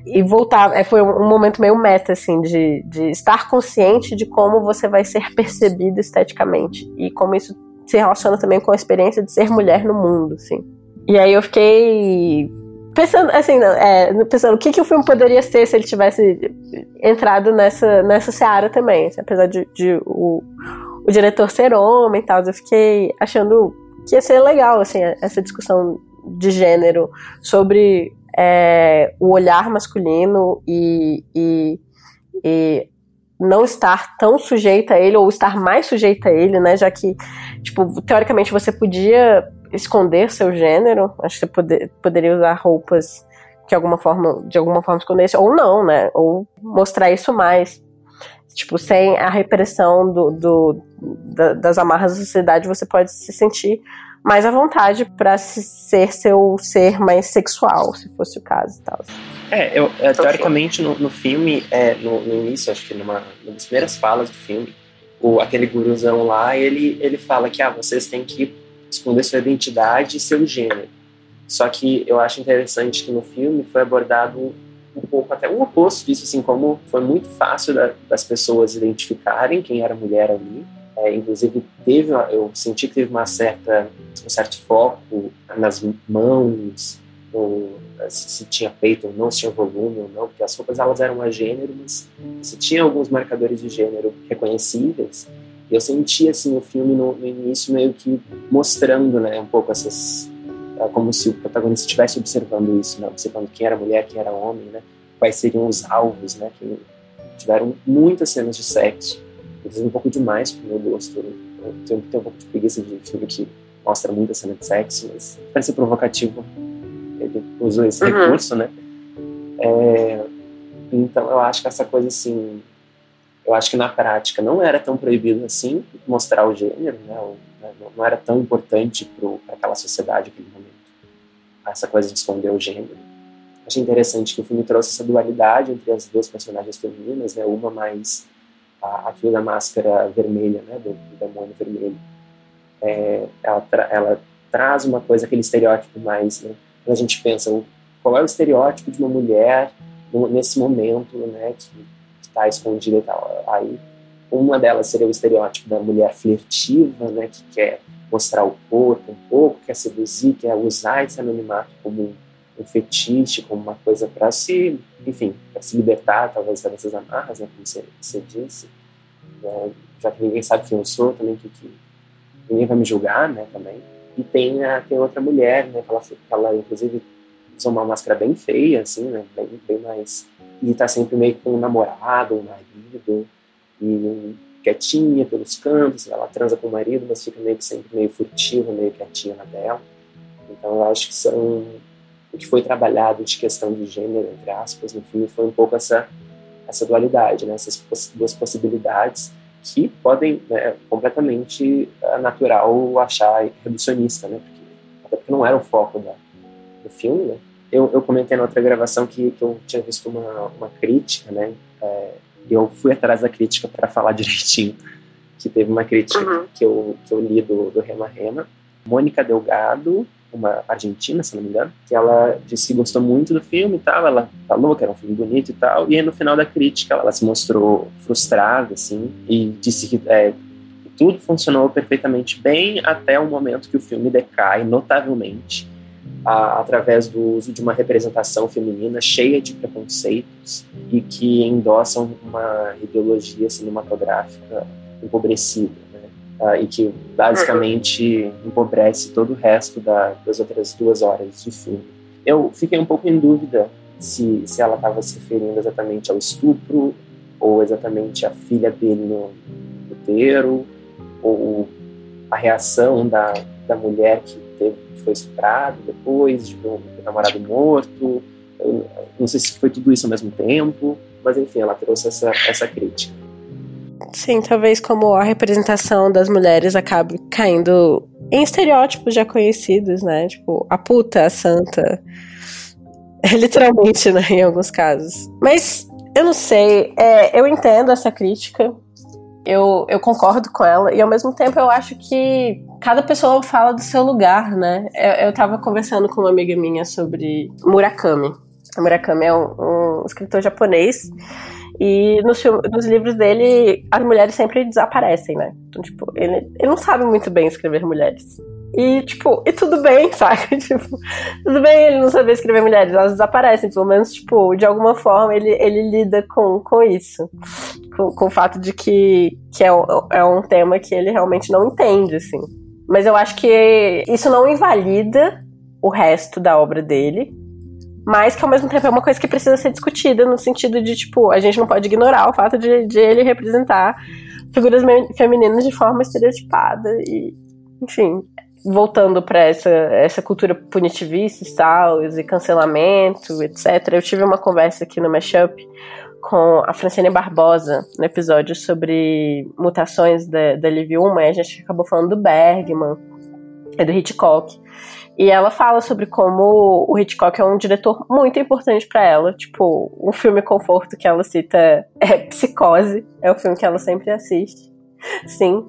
E voltar, é, foi um momento meio meta, assim, de, de estar consciente de como você vai ser percebido esteticamente. E como isso se relaciona também com a experiência de ser mulher no mundo, assim. E aí eu fiquei pensando assim, não, é, pensando o que, que o filme poderia ser se ele tivesse entrado nessa, nessa seara também, assim, apesar de, de o, o diretor ser homem e tal, eu fiquei achando que ia ser legal, assim, essa discussão de gênero sobre é, o olhar masculino e, e, e não estar tão sujeita a ele, ou estar mais sujeita a ele, né? Já que, tipo, teoricamente você podia esconder seu gênero. Acho que você poder, poderia usar roupas que alguma forma, de alguma forma escondesse, ou não, né? Ou mostrar isso mais. Tipo, sem a repressão do, do da, das amarras da sociedade, você pode se sentir mais à vontade para ser seu ser mais sexual, se fosse o caso e tal. É, eu, é, teoricamente no, no filme, é, no, no, início, acho que numa, uma das primeiras falas do filme, o, aquele guruzão lá, ele, ele fala que ah, vocês têm que esconder sua identidade e seu gênero. Só que eu acho interessante que no filme foi abordado um pouco até o oposto disso, assim, como foi muito fácil da, das pessoas identificarem quem era mulher ali. É, inclusive, teve eu senti que teve uma certa, um certo foco nas mãos, se, se, tinha peito ou não, se tinha volume ou não, porque as roupas elas eram a gênero, mas se tinha alguns marcadores de gênero reconhecíveis, eu senti assim o filme no, no, início meio que mostrando, né, um pouco essas é, como se o protagonista estivesse observando isso, né, observando quem era mulher, quem era homem, né, quais seriam os alvos, né, que tiveram muitas cenas de sexo, inclusive um pouco demais pro meu gosto. Eu tenho, tenho um pouco de preguiça de filme que mostra muita cena de sexo, mas parece provocativo. Ele usou esse uhum. recurso, né? É, Então eu acho que essa coisa assim, eu acho que na prática não era tão proibido assim mostrar o gênero, né? né não era tão importante para aquela sociedade naquele momento essa coisa de esconder o gênero. Achei interessante que o filme trouxe essa dualidade entre as duas personagens femininas, né? Uma mais a, filha da máscara vermelha, né? Do, do demônio vermelho. É, ela, tra ela traz uma coisa, aquele estereótipo mais, né? Quando a gente pensa, qual é o estereótipo de uma mulher nesse momento, né? Que está escondida e tal. Aí, uma delas seria o estereótipo da mulher flertiva, né? Que quer mostrar o corpo um pouco, quer seduzir, quer usar esse anonimato como um fetiche, como uma coisa para se, enfim, para se libertar talvez dessas amarras, né, como você, você disse, né, já que ninguém sabe quem eu sou, também que, que ninguém vai me julgar, né, também. E tem a tem outra mulher, né, que ela, que ela inclusive usa uma máscara bem feia, assim, né, bem, bem mais e tá sempre meio com um namorado, um marido e quietinha pelos cantos, ela transa com o marido, mas fica meio que sempre meio furtiva, meio quietinha na dela. Então eu acho que são o que foi trabalhado de questão de gênero, entre aspas, no filme, foi um pouco essa, essa dualidade, né? essas duas possibilidades que podem, né, completamente uh, natural achar reducionista, né? Porque, até porque não era o foco da, do filme, né? Eu, eu comentei na outra gravação que, que eu tinha visto uma, uma crítica, né? É, eu fui atrás da crítica para falar direitinho, que teve uma crítica uhum. que, eu, que eu li do, do Rema Rema. Mônica Delgado, uma argentina, se não me engano, que ela disse que gostou muito do filme e tal, ela falou que era um filme bonito e tal, e aí no final da crítica ela, ela se mostrou frustrada, assim, e disse que é, tudo funcionou perfeitamente bem até o momento que o filme decai notavelmente a, através do uso de uma representação feminina cheia de preconceitos e que endossam uma ideologia cinematográfica empobrecida, né? ah, e que basicamente empobrece todo o resto da, das outras duas horas de filme. Eu fiquei um pouco em dúvida se, se ela estava se referindo exatamente ao estupro ou exatamente à filha dele no puteiro ou a reação da, da mulher que teve, foi estuprado depois, de um, namorado morto. Eu, não sei se foi tudo isso ao mesmo tempo, mas enfim, ela trouxe essa, essa crítica. Sim, talvez como a representação das mulheres acabe caindo em estereótipos já conhecidos, né? Tipo, a puta, a santa. Literalmente, né? Em alguns casos. Mas eu não sei, é, eu entendo essa crítica, eu, eu concordo com ela, e ao mesmo tempo eu acho que cada pessoa fala do seu lugar, né? Eu, eu tava conversando com uma amiga minha sobre Murakami. Murakami é um, um escritor japonês. E nos, nos, livros dele, as mulheres sempre desaparecem, né? Então, tipo, ele, ele não sabe muito bem escrever mulheres. E, tipo, e tudo bem, sabe? Tipo, tudo bem ele não saber escrever mulheres, elas desaparecem, pelo menos, tipo, de alguma forma ele, ele lida com, com isso. Com, com o fato de que, que é, é um tema que ele realmente não entende, assim. Mas eu acho que isso não invalida o resto da obra dele, mas que ao mesmo tempo é uma coisa que precisa ser discutida no sentido de, tipo, a gente não pode ignorar o fato de, de ele representar figuras femininas de forma estereotipada e, enfim, voltando para essa, essa cultura punitivista e tal, e cancelamento, etc. Eu tive uma conversa aqui no Mashup com a Francine Barbosa no episódio sobre mutações da, da Liv Ullmann, a gente acabou falando do Bergman e do Hitchcock. E ela fala sobre como o Hitchcock é um diretor muito importante para ela. Tipo, um filme conforto que ela cita é Psicose, é o filme que ela sempre assiste. Sim.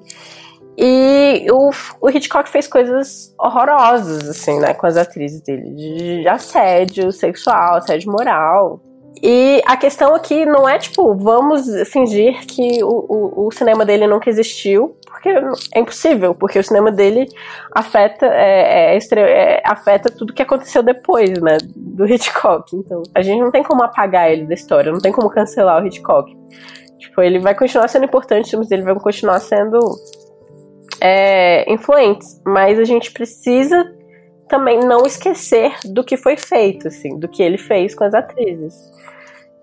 E o, o Hitchcock fez coisas horrorosas, assim, né, com as atrizes dele, de assédio sexual, assédio moral. E a questão aqui não é tipo, vamos fingir que o, o, o, cinema dele nunca existiu, porque é impossível, porque o cinema dele afeta, é, é, é, afeta tudo que aconteceu depois, né, do Hitchcock. Então, a gente não tem como apagar ele da história, não tem como cancelar o Hitchcock. Tipo, ele vai continuar sendo importante, os filmes dele vão continuar sendo é, influentes, mas a gente precisa também não esquecer do que foi feito, assim, do que ele fez com as atrizes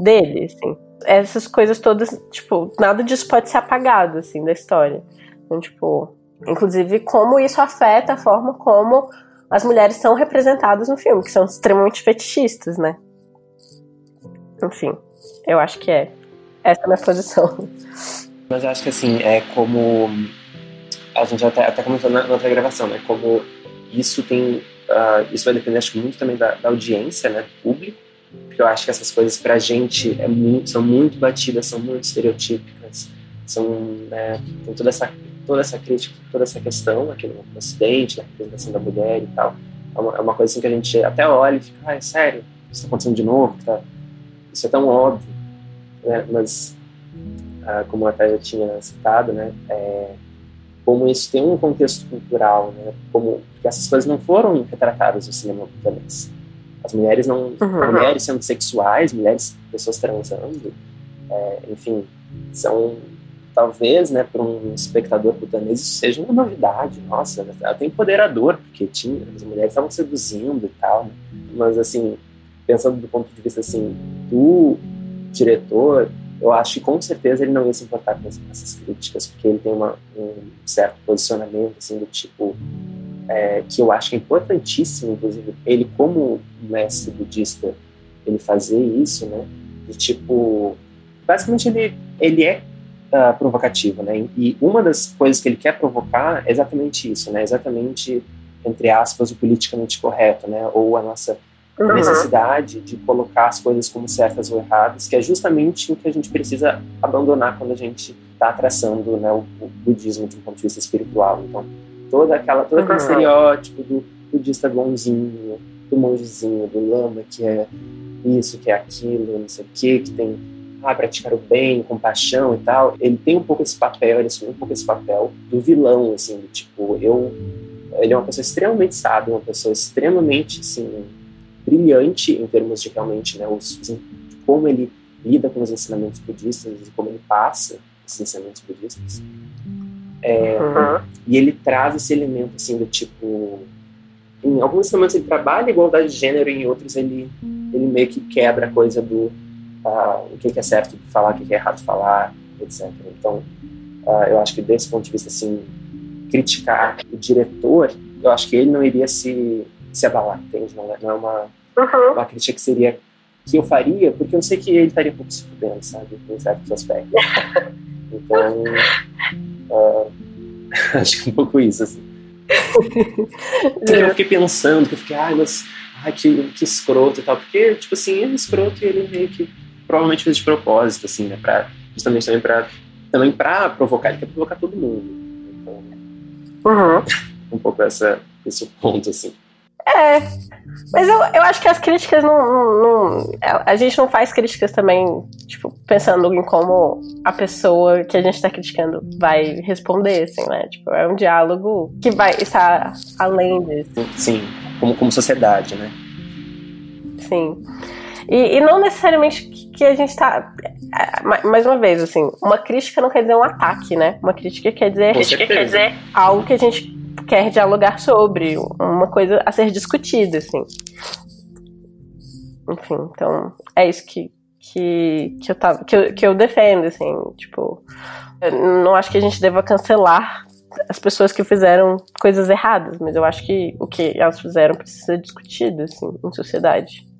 dele, assim. Essas coisas todas, tipo, nada disso pode ser apagado, assim, da história. Então, tipo, inclusive como isso afeta a forma como as mulheres são representadas no filme, que são extremamente fetichistas, né? Enfim. Eu acho que é. Essa é a minha posição. Mas eu acho que assim, é como. A gente até, até comentou na, na outra gravação, né? Como isso tem. Uh, isso vai depender, acho muito também da, da, audiência, né? Do público. Porque eu acho que essas coisas pra gente é muito, são muito batidas, são muito estereotípicas. São. Né, tem toda essa, toda essa crítica, toda essa questão aqui no, Ocidente, na representação da mulher e tal. É uma, é uma, coisa assim que a gente até olha e fica, ah, é sério? Isso tá acontecendo de novo? Tá? Isso é tão óbvio. Né? Mas ah, como até já tinha citado, né, é, como isso tem um contexto cultural, né, como que essas coisas não foram retratadas no cinema japonês. As mulheres não, uhum. mulheres sendo sexuais, mulheres, pessoas transando, é, enfim, são talvez, né, para um espectador butanês isso seja uma novidade. Nossa, até empoderador, porque tinha as mulheres estavam seduzindo e tal. Né? Mas assim, pensando do ponto de vista assim do diretor, eu acho que com certeza ele não ia se importar com essas críticas, porque ele tem uma, um certo posicionamento, assim, do tipo, é, que eu acho importantíssimo, inclusive, ele como mestre budista, ele fazer isso, né, de tipo, basicamente ele, ele é uh, provocativo, né, e uma das coisas que ele quer provocar é exatamente isso, né, exatamente, entre aspas, o politicamente correto, né, ou a nossa uhum. necessidade de colocar as coisas como certas ou erradas, que é justamente o que a gente precisa abandonar quando a gente está traçando né, o, o, budismo de um ponto de vista espiritual. Então, toda aquela, todo aquele uhum. estereótipo do budista bonzinho, do mongezinho, do lama, que é isso, que é aquilo, não sei o que, que tem ah, praticar o bem, compaixão e tal, ele tem um pouco esse papel, ele assume um pouco esse papel do vilão, assim, do tipo, eu... Ele é uma pessoa extremamente sábia, uma pessoa extremamente, assim, brilhante em termos de realmente né, os, os, como ele lida com os ensinamentos budistas e como ele passa esses ensinamentos budistas. É, uhum. E ele traz esse elemento assim do tipo em alguns ensinamentos ele trabalha a igualdade de gênero em outros ele ele meio que quebra a coisa do uh, o que é certo de falar, o que é errado falar, etc. Então uh, eu acho que desse ponto de vista assim criticar o diretor, eu acho que ele não iria se se abalar, entende? Não é, não é uma, uhum. uma crítica que seria que eu faria, porque eu sei que ele estaria um pouco se fudendo, sabe? Em certos aspectos. Então, uh, acho que é um pouco isso, assim. que eu fiquei pensando, que eu fiquei, ai, mas ai, que, que escroto e tal, porque, tipo assim, ele é escroto e ele meio que provavelmente fez de propósito, assim, né? Pra, justamente também pra, também pra provocar, ele quer provocar todo mundo. Então, uhum. um pouco essa, esse ponto, assim. É. Mas eu, eu acho que as críticas não, não, não, A gente não faz críticas também, tipo, pensando em como a pessoa que a gente tá criticando vai responder, assim, né? Tipo, é um diálogo que vai estar além disso. Sim, como, como sociedade, né? Sim. E, e não necessariamente que a gente tá. Mais uma vez, assim, uma crítica não quer dizer um ataque, né? Uma crítica quer dizer, crítica quer dizer algo que a gente quer dialogar sobre, uma coisa a ser discutida, assim. Enfim, então é isso que, que, que, eu, tava, que, eu, que eu defendo, assim, tipo, não acho que a gente deva cancelar as pessoas que fizeram coisas erradas, mas eu acho que o que elas fizeram precisa ser discutido, assim, em sociedade.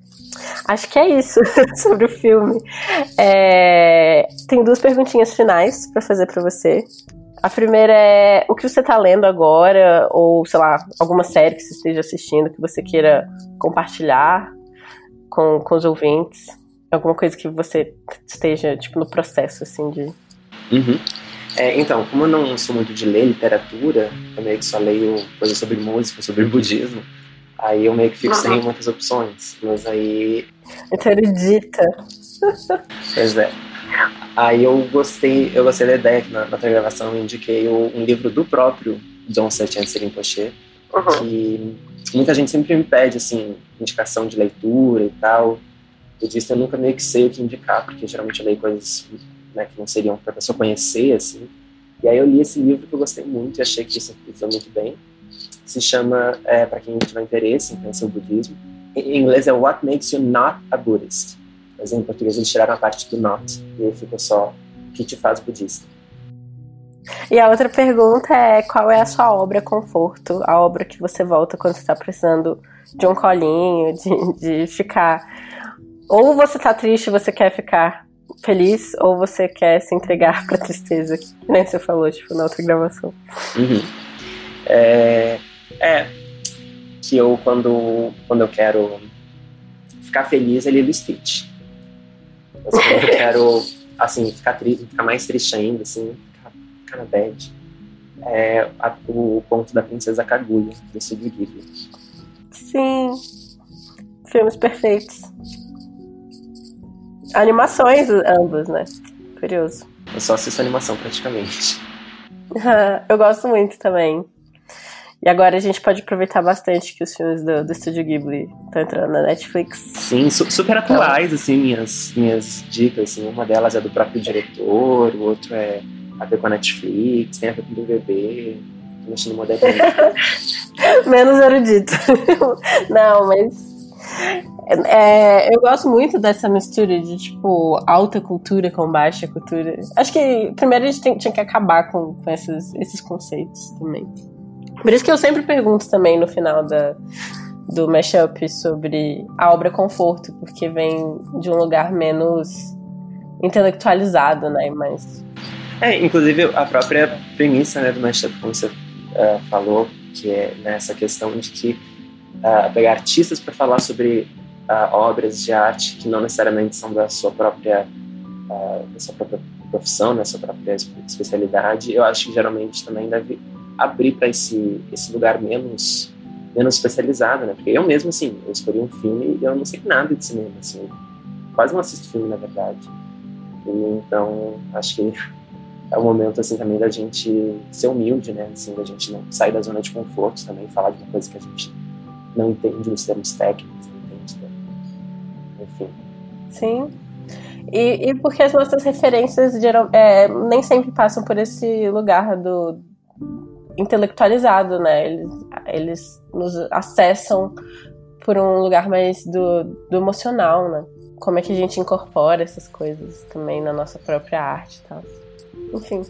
Acho que é isso sobre o filme. É... Tem duas perguntinhas finais para fazer para você. A primeira é o que você está lendo agora, ou sei lá, alguma série que você esteja assistindo que você queira compartilhar com, com os ouvintes. Alguma coisa que você esteja, tipo, no processo, assim, de. Uhum. É, então, como eu não sou muito de ler literatura, eu meio que só leio coisas sobre música, sobre budismo, aí eu meio que fico uhum. sem muitas opções. Mas aí. Então erudita. Pois é. Aí eu gostei, eu gostei da ideia que na, na gravação eu indiquei o, um livro do próprio John Sertian Rinpoche, uhum. que muita gente sempre me pede, assim, indicação de leitura e tal. Eu disse, eu nunca meio que sei o que indicar, porque geralmente eu leio coisas né, que não seriam para a pessoa conhecer, assim. E aí eu li esse livro que eu gostei muito e achei que isso foi muito bem. Se chama, é, para quem tiver interesse em conhecer o budismo, em inglês é What Makes You Not a Buddhist mas em português eles tiraram a parte do not e aí ficou só o que te faz budista. E a outra pergunta é qual é a sua obra conforto, a obra que você volta quando você está precisando de um colinho, de, de ficar ou você tá triste e você quer ficar feliz, ou você quer se entregar pra tristeza, que nem você falou, tipo, na outra gravação. Uhum. É, é, que eu, quando, quando eu quero ficar feliz, é Lilo Stitch. Eu quero, assim, ficar, triste, ficar mais triste ainda, assim, ficar, ficar na bad, é a, o ponto da Princesa Kaguya, do Studio Ghibli. Sim. Filmes perfeitos. Animações, ambos, né? Curioso. Eu só assisto animação praticamente. eu gosto muito também. E agora a gente pode aproveitar bastante que os filmes do, do Estúdio Ghibli estão entrando na Netflix. Sim, su super atuais, assim, minhas, minhas dicas. Assim, uma delas é do próprio diretor, o outro é a ver com a Netflix, tem a ver com o BBB. Mexendo moderninho. Menos erudito. Não, mas é, eu gosto muito dessa mistura de, tipo, alta cultura com baixa cultura. Acho que primeiro a gente tem, tinha que acabar com, com esses, esses conceitos também. Por isso que eu sempre pergunto também no final da, do mashup sobre a obra conforto, porque vem de um lugar menos intelectualizado, né? Mas... É, inclusive a própria premissa né, do mashup, como você uh, falou, que é nessa questão de que uh, pegar artistas para falar sobre uh, obras de arte que não necessariamente são da sua própria da sua própria profissão, da sua própria especialidade, eu acho que geralmente também deve abrir para esse esse lugar menos menos especializado, né? Porque eu mesmo assim, eu escolhi um filme e eu não sei nada de cinema, assim, quase não assisto filme na verdade. E, então acho que é o momento assim também da gente ser humilde, né? Assim, da gente não sair da zona de conforto também, falar de uma coisa que a gente não entende os termos técnicos, não entende, né? enfim. Sim. E, e porque as nossas referências geral, é, nem sempre passam por esse lugar do intelectualizado, né? Eles, eles nos acessam por um lugar mais do, do emocional, né? Como é que a gente incorpora essas coisas também na nossa própria arte e tal. Enfim.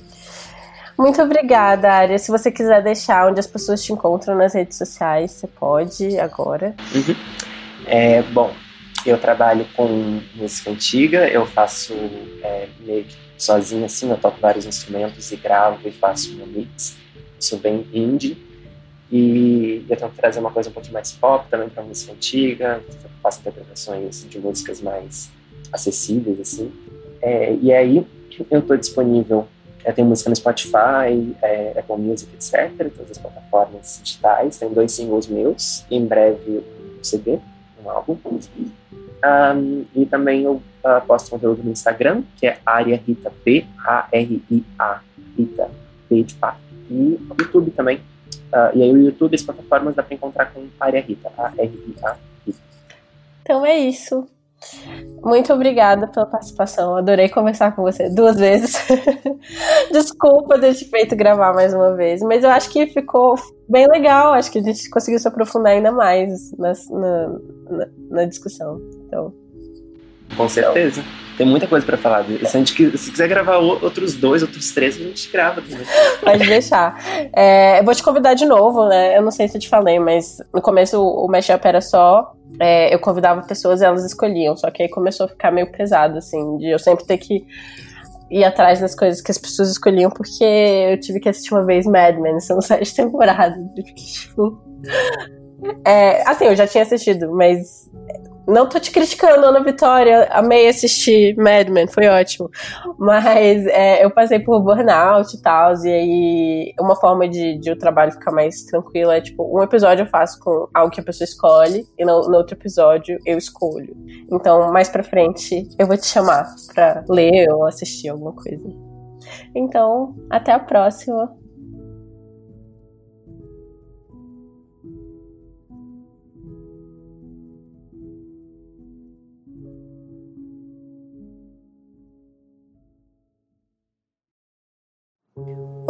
Muito obrigada, Aria. Se você quiser deixar onde as pessoas te encontram nas redes sociais, você pode agora. Uhum. É, bom, eu trabalho com música antiga, eu faço é, meio que sozinho assim, eu toco vários instrumentos e gravo e faço meu mix. Eu sou bem indie e eu tento trazer uma coisa um pouquinho mais pop também para música antiga, eu faço interpretações de músicas mais acessíveis assim. É, e aí eu estou disponível é, tem música no Spotify, é, Apple Music, etc. Todas as plataformas digitais. Tem dois singles meus. E em breve um CD, um álbum. Um, e também eu uh, posto conteúdo no Instagram, que é Aria Rita P, A-R-I-A, Rita P de pato. E YouTube também. Uh, e aí o YouTube, as plataformas dá pra encontrar com Aria Rita, A-R-I-A. Então é isso. Muito obrigada pela participação. Adorei conversar com você duas vezes. Desculpa ter te feito gravar mais uma vez, mas eu acho que ficou bem legal. Acho que a gente conseguiu se aprofundar ainda mais na, na, na discussão. Então. Com certeza. Tem muita coisa para falar. Se, a gente, se quiser gravar outros dois, outros três, a gente grava também. Pode deixar. É, eu vou te convidar de novo, né? Eu não sei se eu te falei, mas no começo o Mashup era só é, eu convidava pessoas e elas escolhiam. Só que aí começou a ficar meio pesado, assim, de eu sempre ter que ir atrás das coisas que as pessoas escolhiam, porque eu tive que assistir uma vez Mad Men, são sete temporadas. Tipo. É, assim, eu já tinha assistido, mas não tô te criticando, Ana Vitória. Amei assistir Mad Men, foi ótimo. Mas é, eu passei por burnout e tal. E aí, uma forma de, de o trabalho ficar mais tranquilo é tipo: um episódio eu faço com algo que a pessoa escolhe, e no, no outro episódio eu escolho. Então, mais pra frente, eu vou te chamar pra ler ou assistir alguma coisa. Então, até a próxima.